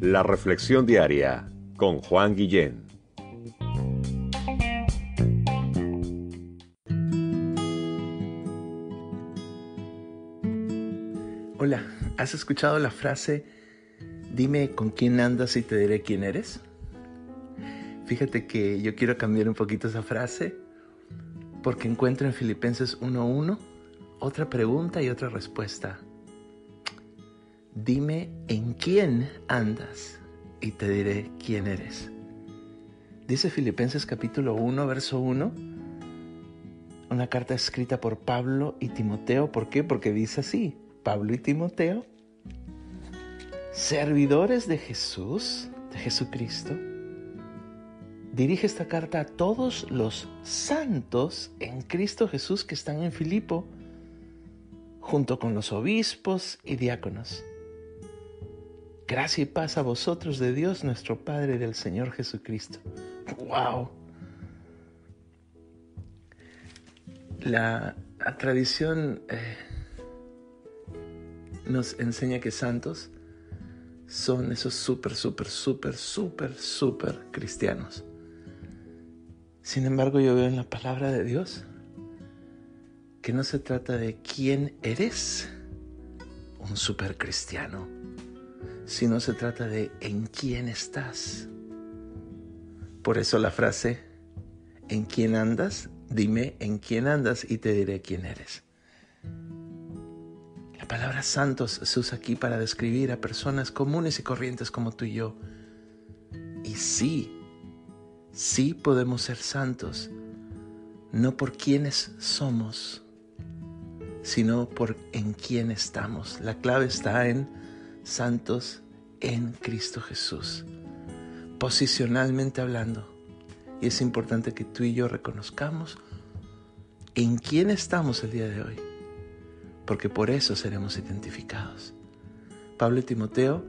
La Reflexión Diaria con Juan Guillén. Hola, ¿has escuchado la frase dime con quién andas y te diré quién eres? Fíjate que yo quiero cambiar un poquito esa frase porque encuentro en Filipenses 1.1 otra pregunta y otra respuesta dime en quién andas y te diré quién eres. Dice Filipenses capítulo 1, verso 1, una carta escrita por Pablo y Timoteo. ¿Por qué? Porque dice así, Pablo y Timoteo, servidores de Jesús, de Jesucristo, dirige esta carta a todos los santos en Cristo Jesús que están en Filipo, junto con los obispos y diáconos. Gracia y paz a vosotros de Dios nuestro Padre y del Señor Jesucristo. ¡Wow! La, tradición eh, nos enseña que santos son esos súper, súper, súper, súper, súper cristianos. Sin embargo, yo veo en la palabra de Dios que no se trata de quién eres un súper cristiano sino se trata de en quién estás. Por eso la frase, ¿en quién andas? Dime en quién andas y te diré quién eres. La palabra santos se usa aquí para describir a personas comunes y corrientes como tú y yo. Y sí, sí podemos ser santos, no por quienes somos, sino por en quién estamos. La clave está en santos en Cristo Jesús, posicionalmente hablando. Y es importante que tú y yo reconozcamos en quién estamos el día de hoy, porque por eso seremos identificados. Pablo y Timoteo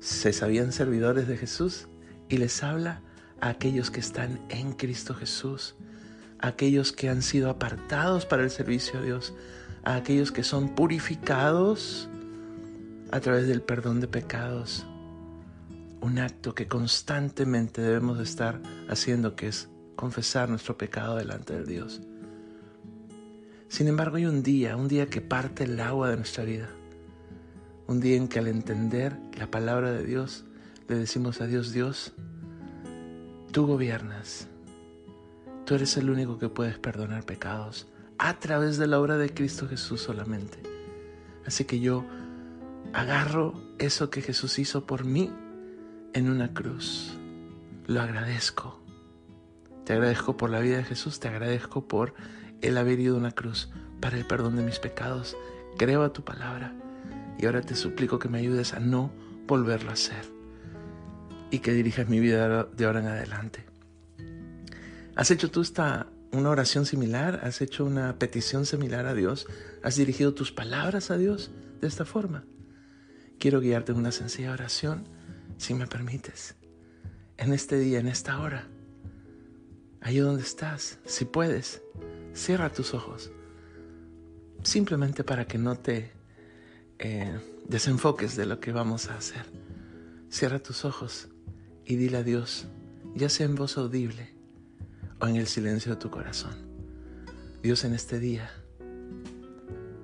se sabían servidores de Jesús y les habla a aquellos que están en Cristo Jesús, a aquellos que han sido apartados para el servicio a Dios, a aquellos que son purificados a través del perdón de pecados. Un acto que constantemente debemos estar haciendo, que es confesar nuestro pecado delante de Dios. Sin embargo, hay un día, un día que parte el agua de nuestra vida. Un día en que al entender la palabra de Dios, le decimos a Dios, Dios, tú gobiernas. Tú eres el único que puedes perdonar pecados a través de la obra de Cristo Jesús solamente. Así que yo agarro eso que Jesús hizo por mí en una cruz. Lo agradezco. Te agradezco por la vida de Jesús, te agradezco por el haber ido a una cruz para el perdón de mis pecados. Creo a tu palabra y ahora te suplico que me ayudes a no volverlo a hacer y que dirijas mi vida de ahora en adelante. ¿Has hecho tú esta una oración similar? ¿Has hecho una petición similar a Dios? ¿Has dirigido tus palabras a Dios de esta forma? Quiero guiarte en una sencilla oración, si me permites. En este día, en esta hora, ahí donde estás, si puedes, cierra tus ojos. Simplemente para que no te eh, desenfoques de lo que vamos a hacer. Cierra tus ojos y dile a Dios, ya sea en voz audible o en el silencio de tu corazón. Dios, en este día,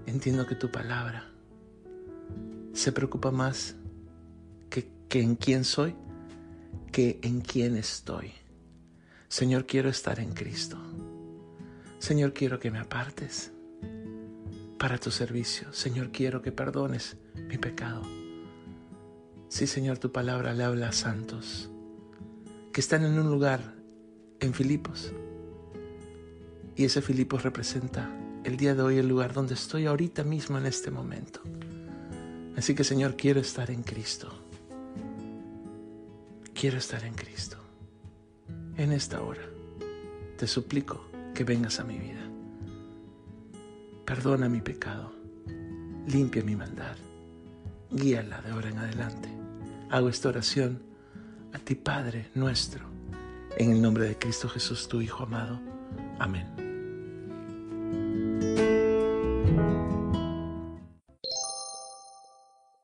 entiendo que tu palabra se preocupa más que, en quién soy que en quién estoy. Señor, quiero estar en Cristo. Señor, quiero que me apartes para tu servicio. Señor, quiero que perdones mi pecado. Sí, Señor, tu palabra le habla a santos que están en un lugar en Filipos. Y ese Filipos representa el día de hoy el lugar donde estoy ahorita mismo en este momento. Así que Señor, quiero estar en Cristo. Quiero estar en Cristo. En esta hora te suplico que vengas a mi vida. Perdona mi pecado. Limpia mi maldad. Guíala de ahora en adelante. Hago esta oración a ti, Padre nuestro, en el nombre de Cristo Jesús, tu Hijo amado. Amén.